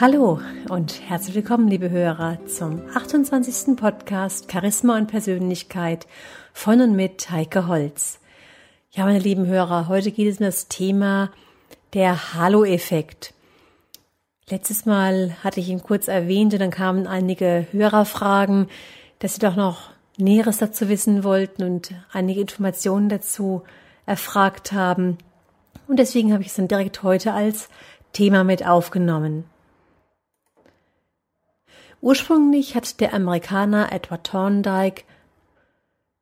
Hallo und herzlich willkommen, liebe Hörer, zum 28. Podcast Charisma und Persönlichkeit von und mit Heike Holz. Ja, meine lieben Hörer, heute geht es um das Thema der Halo-Effekt. Letztes Mal hatte ich ihn kurz erwähnt und dann kamen einige Hörerfragen, dass sie doch noch Näheres dazu wissen wollten und einige Informationen dazu erfragt haben. Und deswegen habe ich es dann direkt heute als Thema mit aufgenommen. Ursprünglich hat der Amerikaner Edward Thorndike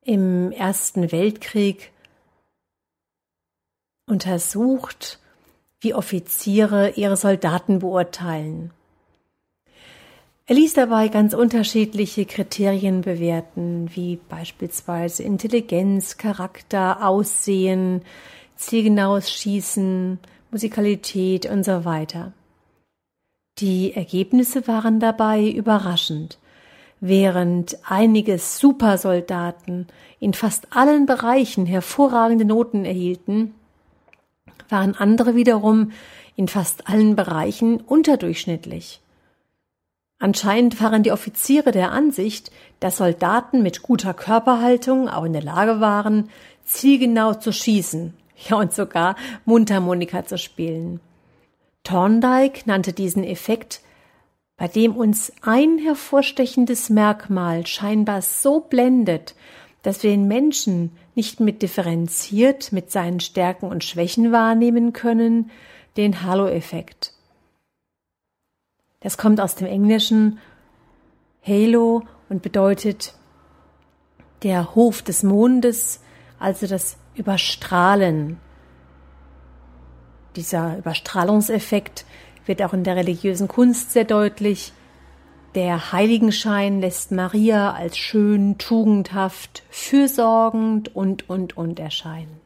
im Ersten Weltkrieg untersucht, wie Offiziere ihre Soldaten beurteilen. Er ließ dabei ganz unterschiedliche Kriterien bewerten, wie beispielsweise Intelligenz, Charakter, Aussehen, zielgenaues Schießen, Musikalität und so weiter. Die Ergebnisse waren dabei überraschend. Während einige Supersoldaten in fast allen Bereichen hervorragende Noten erhielten, waren andere wiederum in fast allen Bereichen unterdurchschnittlich. Anscheinend waren die Offiziere der Ansicht, dass Soldaten mit guter Körperhaltung auch in der Lage waren, zielgenau zu schießen, ja und sogar Mundharmonika zu spielen. Thorndike nannte diesen Effekt, bei dem uns ein hervorstechendes Merkmal scheinbar so blendet, dass wir den Menschen nicht mit differenziert mit seinen Stärken und Schwächen wahrnehmen können, den Halo-Effekt. Das kommt aus dem Englischen Halo und bedeutet der Hof des Mondes, also das Überstrahlen dieser Überstrahlungseffekt wird auch in der religiösen Kunst sehr deutlich. Der Heiligenschein lässt Maria als schön, tugendhaft, fürsorgend und, und, und erscheinen.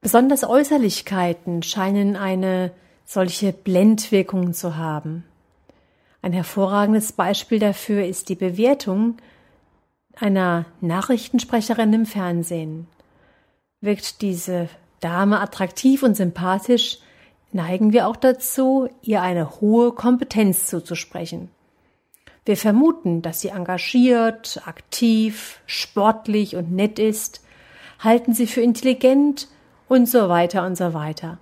Besonders Äußerlichkeiten scheinen eine solche Blendwirkung zu haben. Ein hervorragendes Beispiel dafür ist die Bewertung einer Nachrichtensprecherin im Fernsehen. Wirkt diese Dame attraktiv und sympathisch, neigen wir auch dazu, ihr eine hohe Kompetenz zuzusprechen. Wir vermuten, dass sie engagiert, aktiv, sportlich und nett ist, halten sie für intelligent und so weiter und so weiter.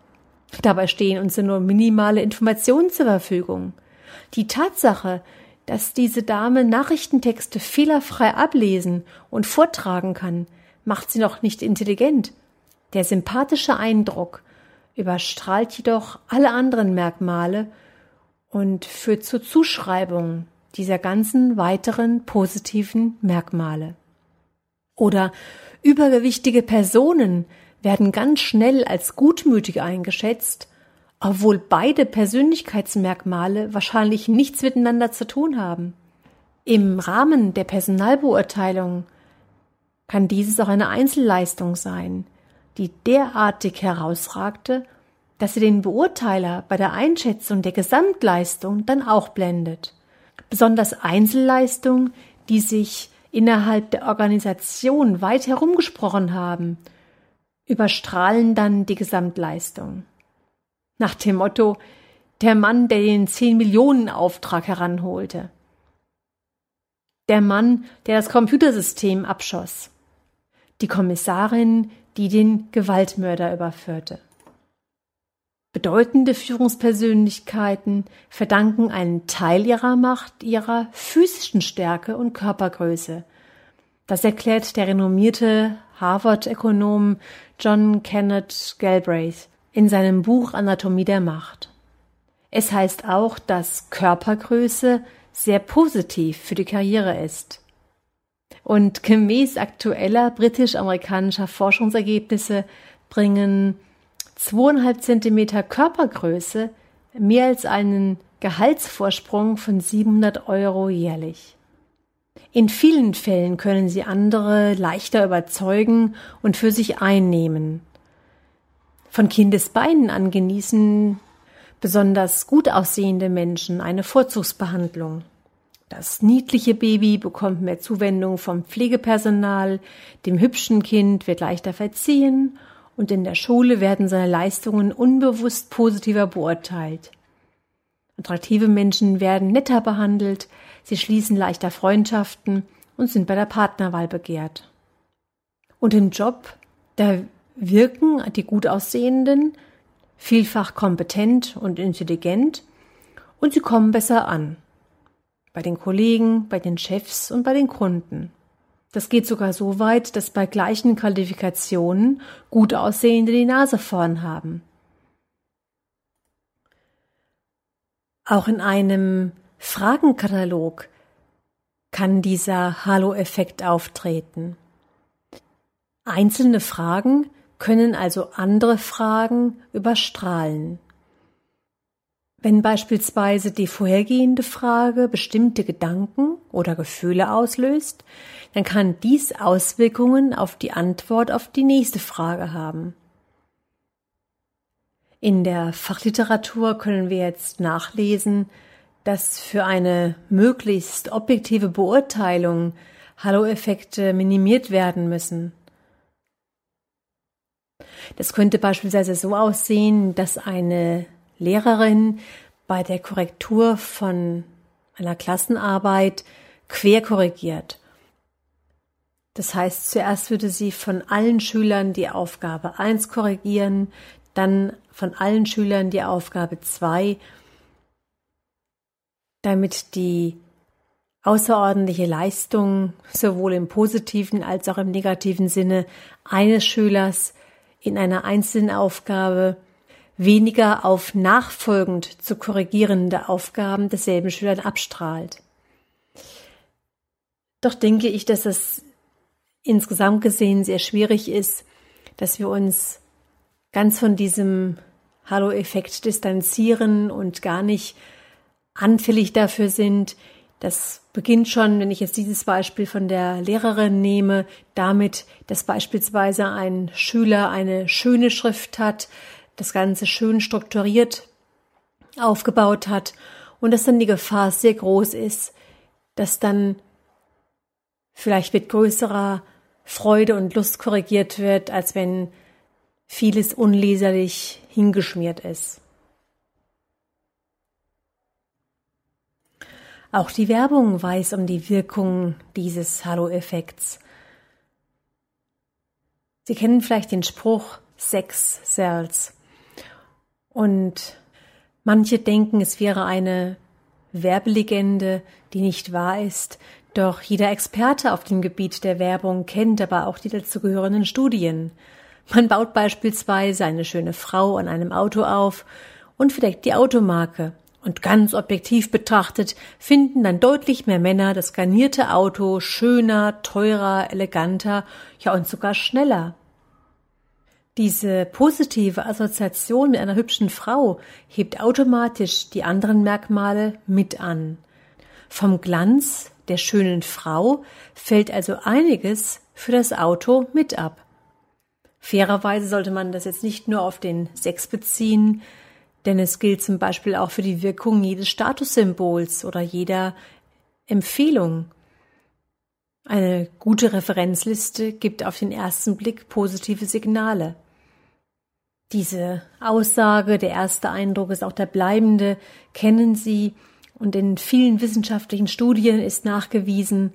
Dabei stehen uns nur minimale Informationen zur Verfügung. Die Tatsache, dass diese Dame Nachrichtentexte fehlerfrei ablesen und vortragen kann, macht sie noch nicht intelligent. Der sympathische Eindruck überstrahlt jedoch alle anderen Merkmale und führt zur Zuschreibung dieser ganzen weiteren positiven Merkmale. Oder übergewichtige Personen werden ganz schnell als gutmütig eingeschätzt, obwohl beide Persönlichkeitsmerkmale wahrscheinlich nichts miteinander zu tun haben. Im Rahmen der Personalbeurteilung kann dieses auch eine Einzelleistung sein, die derartig herausragte, dass sie den Beurteiler bei der Einschätzung der Gesamtleistung dann auch blendet. Besonders Einzelleistungen, die sich innerhalb der Organisation weit herumgesprochen haben, überstrahlen dann die Gesamtleistung. Nach dem Motto der Mann, der den 10 Millionen Auftrag heranholte. Der Mann, der das Computersystem abschoss. Die Kommissarin, die den Gewaltmörder überführte. Bedeutende Führungspersönlichkeiten verdanken einen Teil ihrer Macht ihrer physischen Stärke und Körpergröße. Das erklärt der renommierte Harvard-Ökonom John Kenneth Galbraith in seinem Buch Anatomie der Macht. Es heißt auch, dass Körpergröße sehr positiv für die Karriere ist. Und gemäß aktueller britisch-amerikanischer Forschungsergebnisse bringen zweieinhalb Zentimeter Körpergröße mehr als einen Gehaltsvorsprung von 700 Euro jährlich. In vielen Fällen können sie andere leichter überzeugen und für sich einnehmen. Von Kindesbeinen an genießen besonders gut aussehende Menschen eine Vorzugsbehandlung. Das niedliche Baby bekommt mehr Zuwendung vom Pflegepersonal, dem hübschen Kind wird leichter verziehen und in der Schule werden seine Leistungen unbewusst positiver beurteilt. Attraktive Menschen werden netter behandelt, sie schließen leichter Freundschaften und sind bei der Partnerwahl begehrt. Und im Job, da wirken die gut aussehenden vielfach kompetent und intelligent und sie kommen besser an. Bei den Kollegen, bei den Chefs und bei den Kunden. Das geht sogar so weit, dass bei gleichen Qualifikationen gut aussehende die Nase vorn haben. Auch in einem Fragenkatalog kann dieser Halo-Effekt auftreten. Einzelne Fragen können also andere Fragen überstrahlen. Wenn beispielsweise die vorhergehende Frage bestimmte Gedanken oder Gefühle auslöst, dann kann dies Auswirkungen auf die Antwort auf die nächste Frage haben. In der Fachliteratur können wir jetzt nachlesen, dass für eine möglichst objektive Beurteilung Hallo-Effekte minimiert werden müssen. Das könnte beispielsweise so aussehen, dass eine Lehrerin bei der Korrektur von einer Klassenarbeit quer korrigiert. Das heißt, zuerst würde sie von allen Schülern die Aufgabe 1 korrigieren, dann von allen Schülern die Aufgabe 2, damit die außerordentliche Leistung sowohl im positiven als auch im negativen Sinne eines Schülers in einer einzelnen Aufgabe weniger auf nachfolgend zu korrigierende Aufgaben desselben Schülern abstrahlt. Doch denke ich, dass es insgesamt gesehen sehr schwierig ist, dass wir uns ganz von diesem Hallo-Effekt distanzieren und gar nicht anfällig dafür sind, das beginnt schon, wenn ich jetzt dieses Beispiel von der Lehrerin nehme, damit, dass beispielsweise ein Schüler eine schöne Schrift hat, das Ganze schön strukturiert aufgebaut hat und dass dann die Gefahr sehr groß ist, dass dann vielleicht mit größerer Freude und Lust korrigiert wird, als wenn vieles unleserlich hingeschmiert ist. Auch die Werbung weiß um die Wirkung dieses Halo-Effekts. Sie kennen vielleicht den Spruch Sex sells. Und manche denken, es wäre eine Werbelegende, die nicht wahr ist, doch jeder Experte auf dem Gebiet der Werbung kennt aber auch die dazugehörenden Studien. Man baut beispielsweise eine schöne Frau an einem Auto auf und verdeckt die Automarke. Und ganz objektiv betrachtet finden dann deutlich mehr Männer das garnierte Auto schöner, teurer, eleganter, ja und sogar schneller. Diese positive Assoziation mit einer hübschen Frau hebt automatisch die anderen Merkmale mit an. Vom Glanz der schönen Frau fällt also einiges für das Auto mit ab. Fairerweise sollte man das jetzt nicht nur auf den Sex beziehen, denn es gilt zum Beispiel auch für die Wirkung jedes Statussymbols oder jeder Empfehlung. Eine gute Referenzliste gibt auf den ersten Blick positive Signale. Diese Aussage, der erste Eindruck ist auch der bleibende, kennen Sie, und in vielen wissenschaftlichen Studien ist nachgewiesen,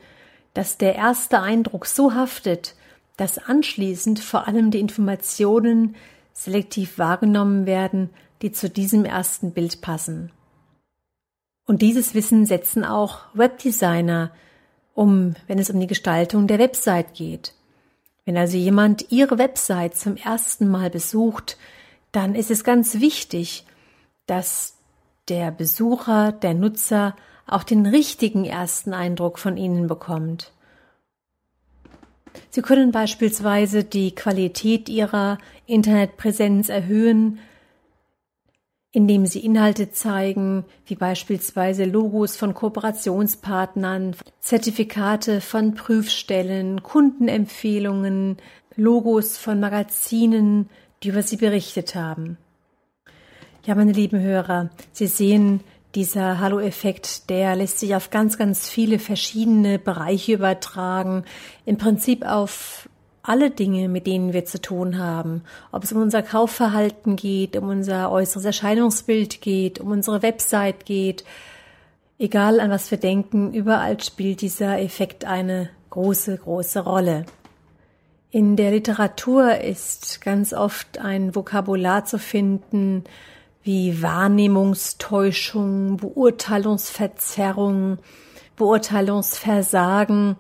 dass der erste Eindruck so haftet, dass anschließend vor allem die Informationen selektiv wahrgenommen werden, die zu diesem ersten Bild passen. Und dieses Wissen setzen auch Webdesigner um, wenn es um die Gestaltung der Website geht. Wenn also jemand Ihre Website zum ersten Mal besucht, dann ist es ganz wichtig, dass der Besucher, der Nutzer auch den richtigen ersten Eindruck von Ihnen bekommt. Sie können beispielsweise die Qualität Ihrer Internetpräsenz erhöhen, indem Sie Inhalte zeigen, wie beispielsweise Logos von Kooperationspartnern, Zertifikate von Prüfstellen, Kundenempfehlungen, Logos von Magazinen, die über Sie berichtet haben. Ja, meine lieben Hörer, Sie sehen, dieser Hallo-Effekt, der lässt sich auf ganz, ganz viele verschiedene Bereiche übertragen. Im Prinzip auf alle Dinge, mit denen wir zu tun haben, ob es um unser Kaufverhalten geht, um unser äußeres Erscheinungsbild geht, um unsere Website geht, egal an was wir denken, überall spielt dieser Effekt eine große, große Rolle. In der Literatur ist ganz oft ein Vokabular zu finden wie Wahrnehmungstäuschung, Beurteilungsverzerrung, Beurteilungsversagen.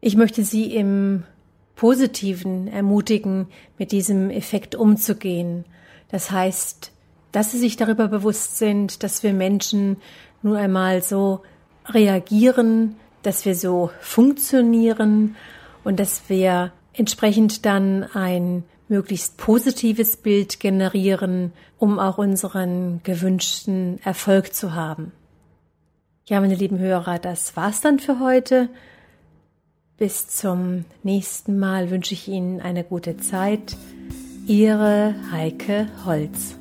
Ich möchte Sie im Positiven ermutigen, mit diesem Effekt umzugehen. Das heißt, dass Sie sich darüber bewusst sind, dass wir Menschen nur einmal so reagieren, dass wir so funktionieren und dass wir entsprechend dann ein möglichst positives Bild generieren, um auch unseren gewünschten Erfolg zu haben. Ja, meine lieben Hörer, das war's dann für heute. Bis zum nächsten Mal wünsche ich Ihnen eine gute Zeit. Ihre Heike Holz.